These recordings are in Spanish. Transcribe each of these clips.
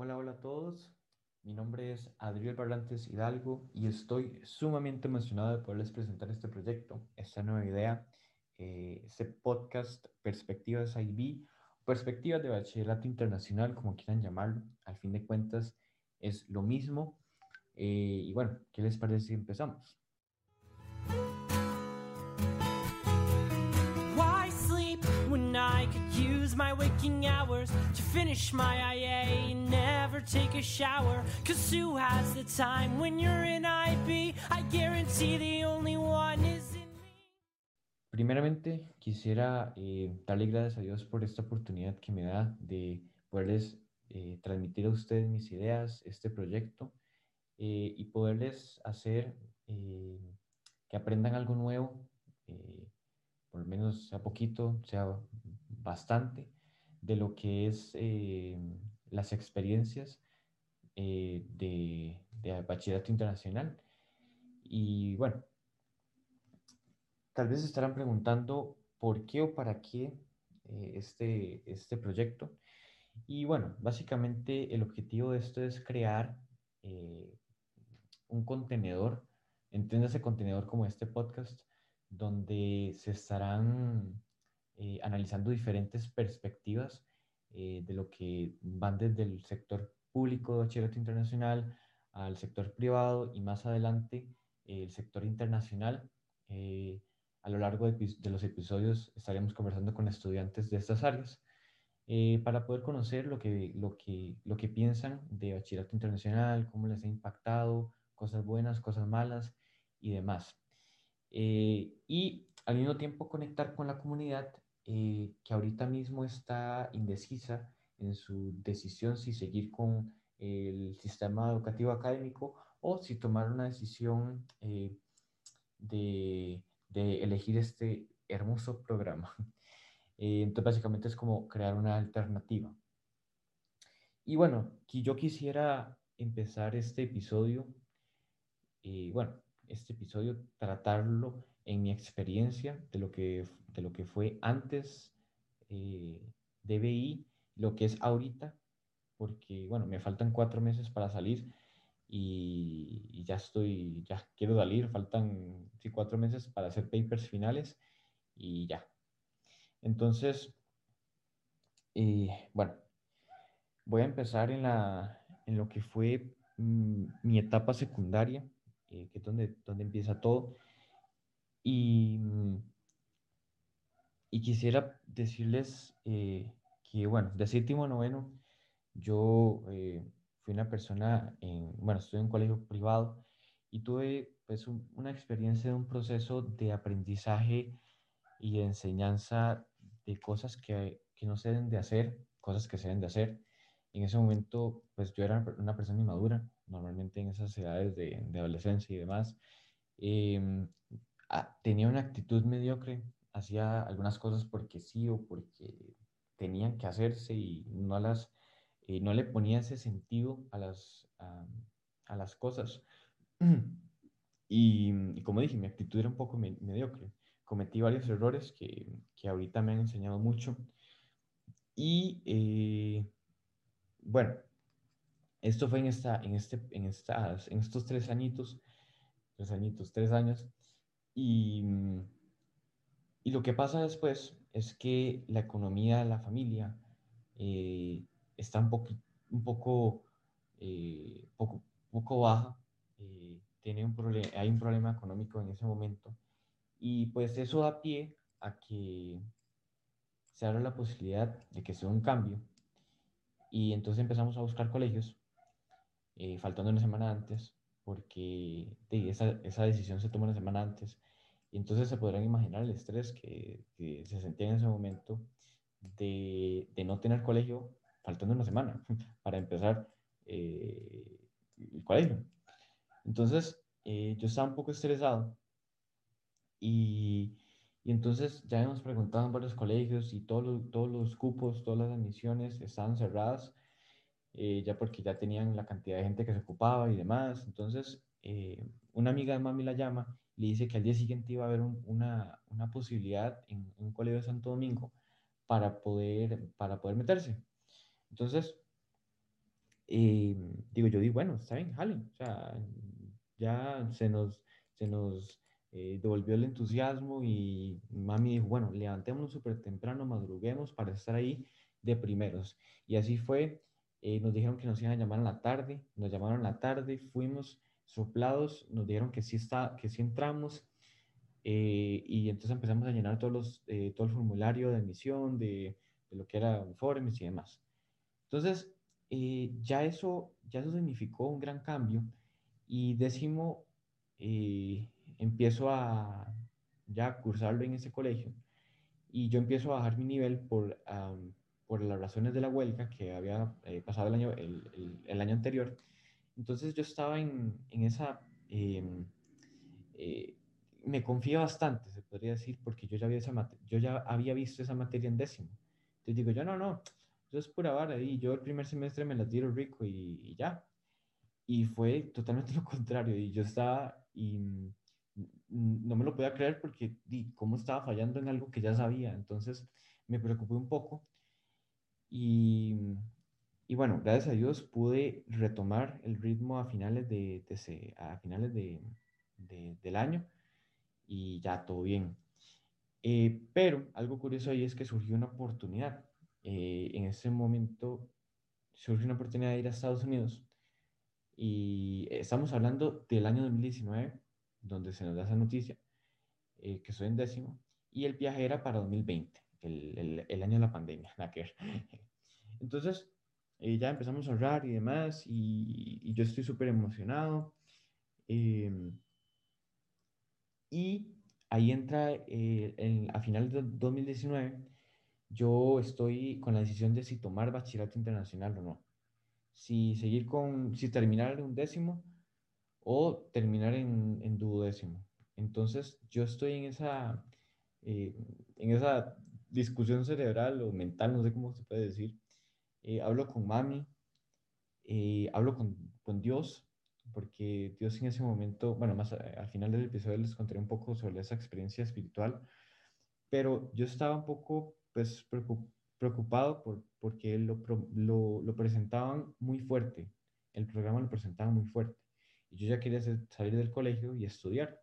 Hola, hola a todos. Mi nombre es Adriel Barrantes Hidalgo y estoy sumamente emocionado de poderles presentar este proyecto, esta nueva idea, eh, este podcast Perspectivas IB, Perspectivas de Bachillerato Internacional, como quieran llamarlo. Al fin de cuentas es lo mismo. Eh, y bueno, ¿qué les parece si empezamos? My waking hours to finish my IA never take a shower. Cause who has the time when you're in IB? I guarantee the only one is in me. Primeramente, quisiera eh, darle gracias a Dios por esta oportunidad que me da de poderles eh, transmitir a ustedes mis ideas, este proyecto, eh, y poderles hacer eh, que aprendan algo nuevo, eh, por lo menos sea poquito, sea bastante de lo que es eh, las experiencias eh, de, de, bachillerato internacional. Y bueno, tal vez estarán preguntando por qué o para qué eh, este, este proyecto. Y bueno, básicamente el objetivo de esto es crear un contenedor, entiéndase contenedor como este podcast, donde se estarán eh, analizando diferentes perspectivas eh, de lo que van desde el sector público de bachillerato internacional al sector privado y más adelante eh, el sector internacional. a lo largo de, de, los episodios estaremos conversando con estudiantes de estas áreas para poder conocer lo que, lo, que, lo que piensan de bachillerato internacional, cómo les ha impactado, cosas buenas, cosas malas y demás. y al mismo tiempo conectar con la comunidad eh, que ahorita mismo está indecisa en su decisión si seguir con el sistema educativo académico o si tomar una decisión eh, de, elegir este hermoso programa. Eh, entonces, básicamente es como crear una alternativa. Y bueno, yo quisiera empezar este episodio, bueno, este episodio tratarlo en mi experiencia de lo que, de lo que fue antes eh, de BI, lo que es ahorita, porque bueno, me faltan cuatro meses para salir y, ya estoy, ya quiero salir, faltan sí, cuatro meses para hacer papers finales y ya. Entonces, eh, bueno, voy a empezar en, la, en lo que fue mm, mi etapa secundaria, eh, que es donde, donde empieza todo. Y, y quisiera decirles eh, que, bueno, de séptimo a noveno, yo eh, fui una persona, en, bueno, estuve en un colegio privado y tuve pues una experiencia de un proceso de aprendizaje y de enseñanza de cosas que, que no se deben de hacer, cosas que se deben de hacer. En ese momento, pues yo era una persona inmadura, normalmente en esas edades de, de adolescencia y demás. Eh, Ah, tenía una actitud mediocre, hacía algunas cosas porque sí o porque tenían que hacerse y no, las, eh, no le ponía ese sentido a las, a, las cosas. Y, como dije, mi actitud era un poco mediocre. Cometí varios errores que, que, ahorita me han enseñado mucho. Y eh, bueno, esto fue en, esta, en, este, en, estas, en estos tres añitos, tres añitos, tres años, y, mm, y lo que pasa después es que la economía de la familia eh, está un, poco, un poco, eh, poco, poco baja, eh, tiene un hay un problema económico en ese momento y pues eso da pie a que se abra la posibilidad de que sea un cambio y entonces empezamos a buscar colegios faltando una semana antes porque esa, esa decisión se toma una semana antes y entonces se podrán imaginar el estrés que, se sentía en ese momento de, de, no tener colegio faltando una semana para empezar eh, el colegio. Entonces eh, yo estaba un poco estresado y, y, entonces ya hemos preguntado en varios colegios y todos los, todos los cupos, todas las admisiones estaban cerradas. Eh, ya porque ya tenían la cantidad de gente que se ocupaba y demás. Entonces, una amiga de mami la llama le dice que al día siguiente iba a haber una, una, posibilidad en un colegio de Santo Domingo para poder, para poder meterse. Entonces, eh, digo, yo digo, bueno, está bien, jale, o sea, ya se nos, se nos eh, devolvió el entusiasmo y mami dijo, bueno, levantémonos súper temprano, madruguemos para estar ahí de primeros. Y así fue, eh, nos dijeron que nos iban a llamar en la tarde, nos llamaron en la tarde, fuimos soplados, nos dijeron que sí, está, que sí entramos. y entonces empezamos a llenar todos los, todo el formulario de admisión, de, de lo que era informes y demás. Entonces, eh, ya, eso, ya eso significó un gran cambio y décimo, eh, empiezo a ya cursarlo en ese colegio y yo empiezo a bajar mi nivel por, por las razones de la huelga que había eh, pasado el año, el, el, año anterior. Entonces yo estaba en, en esa, em, me confía bastante, se podría decir, porque yo ya, había esa yo ya había visto esa materia en décimo. Entonces digo, yo no, no, eso es pura vara y yo el primer semestre me la tiro rico y, ya. Y fue totalmente lo contrario y yo estaba y no me lo podía creer porque di, cómo estaba fallando en algo que ya sabía. Entonces me preocupé un poco y, y bueno, gracias a Dios pude retomar el ritmo a finales, de, de a finales de, del año y ya todo bien. Eh, pero algo curioso ahí es que surgió una oportunidad. Eh, en ese momento surge una oportunidad de ir a Estados Unidos y estamos hablando del año 2019, donde se nos da esa noticia, eh, que soy en décimo, y el viaje era para 2020, el, el, año de la pandemia, la que Entonces, eh, ya empezamos a ahorrar y demás, y, yo estoy súper emocionado. Em, y ahí entra, a finales de 2019, yo estoy con la decisión de si tomar bachillerato internacional o no. Si seguir con, si terminar en un décimo o terminar en, en duodécimo. Entonces, yo estoy en esa, eh, en esa discusión cerebral o mental, no sé cómo se puede decir. Eh, hablo con mami, eh, hablo con, con, Dios, porque Dios en ese momento, bueno, más al final del episodio les contaré un poco sobre esa experiencia espiritual, pero yo estaba un poco pues preocupado por, porque lo, lo, lo, presentaban muy fuerte, el programa lo presentaban muy fuerte. Y yo ya quería salir del colegio y estudiar.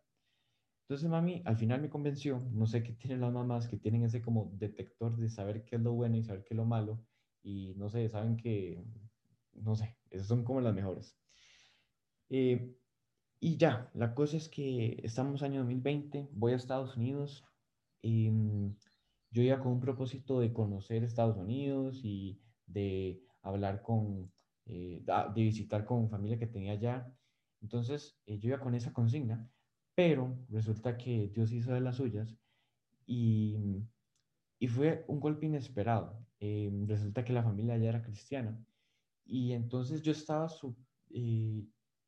Entonces mami al final me convenció, no sé qué tienen las mamás que tienen ese como detector de saber qué es lo bueno y saber qué es lo malo y no sé, saben que, no sé, esas son como las mejores. Eh, y ya, la cosa es que estamos año 2020, voy a Estados Unidos, em, yo iba con un propósito de conocer Estados Unidos y de hablar con, eh, de visitar con familia que tenía allá. Entonces, eh, yo iba con esa consigna, pero resulta que Dios hizo de las suyas y, y fue un golpe inesperado. Eh, resulta que la familia ya era cristiana y entonces yo estaba, su,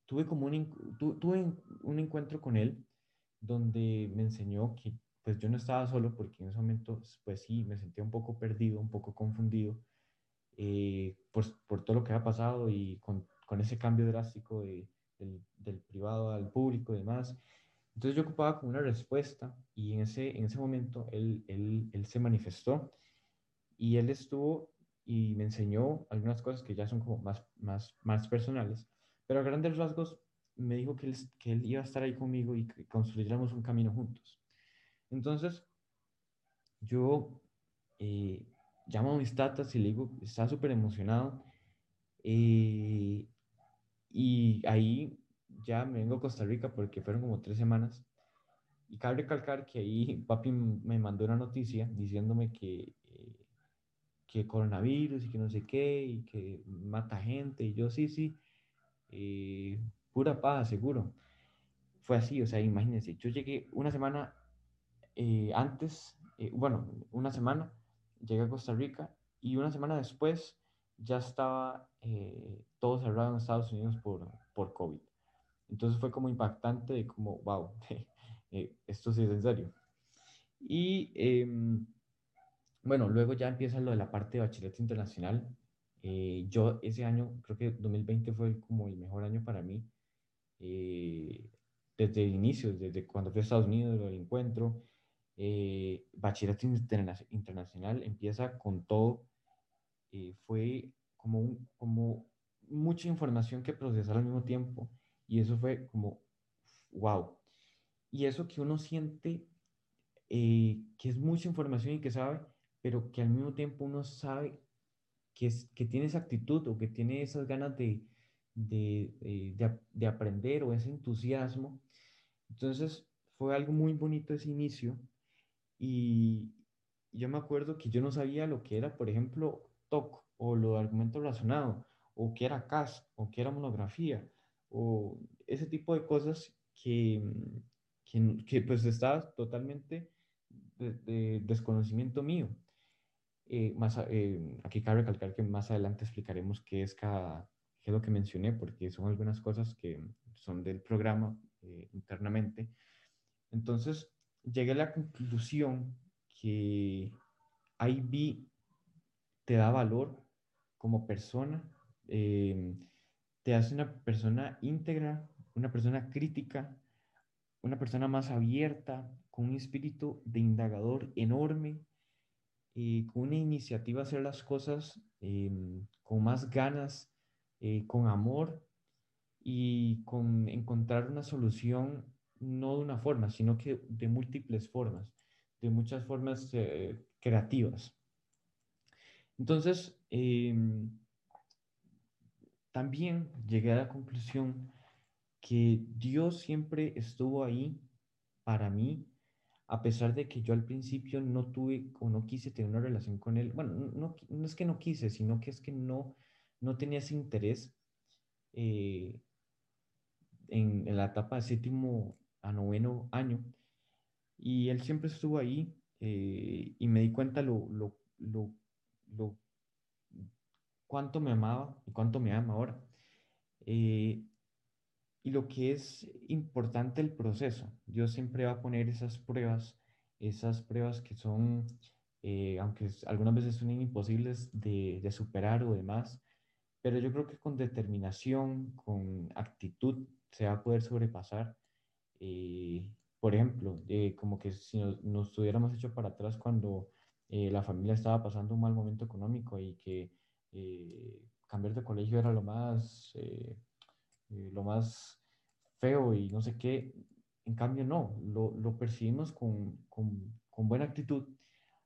tuve como un, tuve un encuentro con él donde me enseñó que pues yo no estaba solo porque en ese momento, pues sí, me sentía un poco perdido, un poco confundido eh, por, por, todo lo que ha pasado y con, con ese cambio drástico de, del, del, privado al público y demás. Entonces yo ocupaba como una respuesta y en ese, en ese momento él, él, él se manifestó y él estuvo y me enseñó algunas cosas que ya son como más, más, más personales, pero a grandes rasgos me dijo que él, que él iba a estar ahí conmigo y que construyéramos un camino juntos. Entonces, yo eh, llamo a mis tatas y le digo, está súper emocionado. Eh, y ahí ya me vengo a Costa Rica porque fueron como tres semanas. Y cabe recalcar que ahí papi me mandó una noticia diciéndome que, que coronavirus y que no sé qué y que mata gente. Y yo, sí, sí, pura paz, seguro. Fue así, o sea, imagínense, yo llegué una semana eh, antes, eh, bueno, una semana, llegué a Costa Rica y una semana después ya estaba eh, todo cerrado en Estados Unidos por, por COVID. Entonces fue como impactante como, wow, esto sí es en serio. Y em, bueno, luego ya empieza lo de la parte de bachillerato internacional. yo ese año, creo que 2020 fue como el mejor año para mí. desde el inicio, desde cuando fui a Estados Unidos, el encuentro, eh, bachillerato internacional empieza con todo. Eh, fue como, un, como mucha información que procesar al mismo tiempo y eso fue como, wow. Y eso que uno siente eh, que es mucha información y que sabe, pero que al mismo tiempo uno sabe que, es, que tiene esa actitud o que tiene esas ganas de, de, eh, de, de aprender o ese entusiasmo. Entonces fue algo muy bonito ese inicio y yo me acuerdo que yo no sabía lo que era, por ejemplo, TOC o lo de argumento razonado o que era CAS o que era monografía o ese tipo de cosas que, que, que pues estaba totalmente de, desconocimiento mío. Eh, más, eh, aquí cabe recalcar que más adelante explicaremos qué es cada, qué es lo que mencioné, porque son algunas cosas que son del programa eh, internamente. Entonces, llegué a la conclusión que IB te da valor como persona, te hace una persona íntegra, una persona crítica, una persona más abierta, con un espíritu de indagador enorme, y con una iniciativa hacer las cosas em, con más ganas, eh, con amor y con encontrar una solución no de una forma, sino que de múltiples formas, de muchas formas eh, creativas. Entonces, em, también llegué a la conclusión que Dios siempre estuvo ahí para mí a pesar de que yo al principio no tuve o no quise tener una relación con él, bueno, no, no es que no quise, sino que es que no, no tenía ese interés eh, en, la etapa de séptimo a noveno año. Y él siempre estuvo ahí eh, y me di cuenta lo, lo, lo, lo, cuánto me amaba y cuánto me ama ahora. Eh, y lo que es importante el proceso. Dios siempre va a poner esas pruebas, esas pruebas que son, eh, aunque algunas veces son imposibles de, de, superar o demás, pero yo creo que con determinación, con actitud, se va a poder sobrepasar. Eh, por ejemplo, eh, como que si nos, nos, hubiéramos hecho para atrás cuando la familia estaba pasando un mal momento económico y que cambiar de colegio era lo más eh, lo más feo y no sé qué. En cambio, no, lo, lo percibimos con, con, con, buena actitud,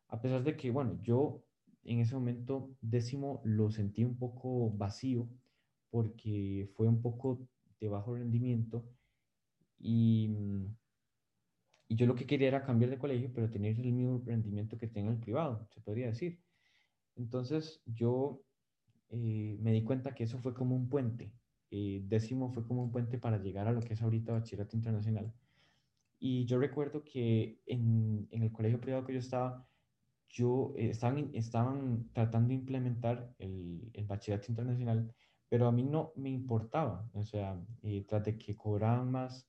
a pesar de que, bueno, yo en ese momento décimo lo sentí un poco vacío porque fue un poco de bajo rendimiento y, y yo lo que quería era cambiar de colegio, pero tener el mismo rendimiento que tenga el privado, se podría decir. Entonces yo eh, me di cuenta que eso fue como un puente eh, décimo fue como un puente para llegar a lo que es ahorita bachillerato internacional. Y yo recuerdo que en, en el colegio privado que yo estaba, yo eh, estaban, estaban tratando de implementar el, el, bachillerato internacional, pero a mí no me importaba, o sea, eh, tras de que cobraban más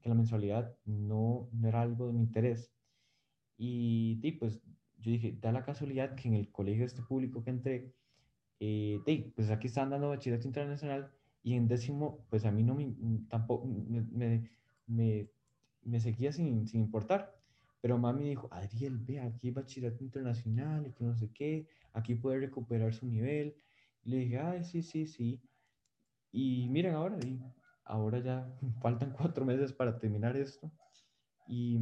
que la mensualidad, no, no era algo de mi interés. Y, y, pues yo dije, da la casualidad que en el colegio este público que entré, eh, pues aquí están dando bachillerato internacional y en décimo, pues a mí no me, tampoco, me, me, me seguía sin, sin, importar. Pero mami dijo, Adriel, ve, aquí hay bachillerato internacional y que no sé qué, aquí puede recuperar su nivel. Y le dije, ay, sí, sí, sí. Y miren ahora, y ahora ya faltan cuatro meses para terminar esto. Y,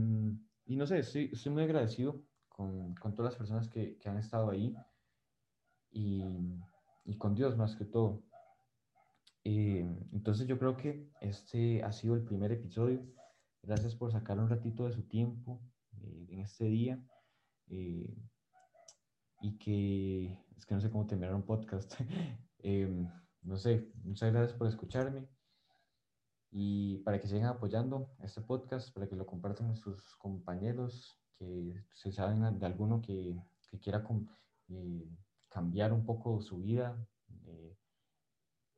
y no sé, estoy, estoy muy agradecido con, con, todas las personas que, que han estado ahí y, y con Dios más que todo. Eh, entonces yo creo que este ha sido el primer episodio. Gracias por sacar un ratito de su tiempo eh, en este día. Eh, y que es que no sé cómo terminar un podcast. no sé, muchas gracias por escucharme. Y para que sigan apoyando este podcast, para que lo compartan con sus compañeros, que se saben de alguno que, que quiera cambiar un poco su vida,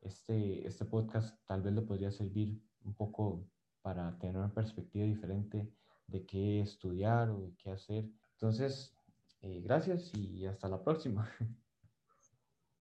este, este podcast tal vez le podría servir un poco para tener una perspectiva diferente de qué estudiar o de qué hacer. Entonces, eh, gracias y hasta la próxima.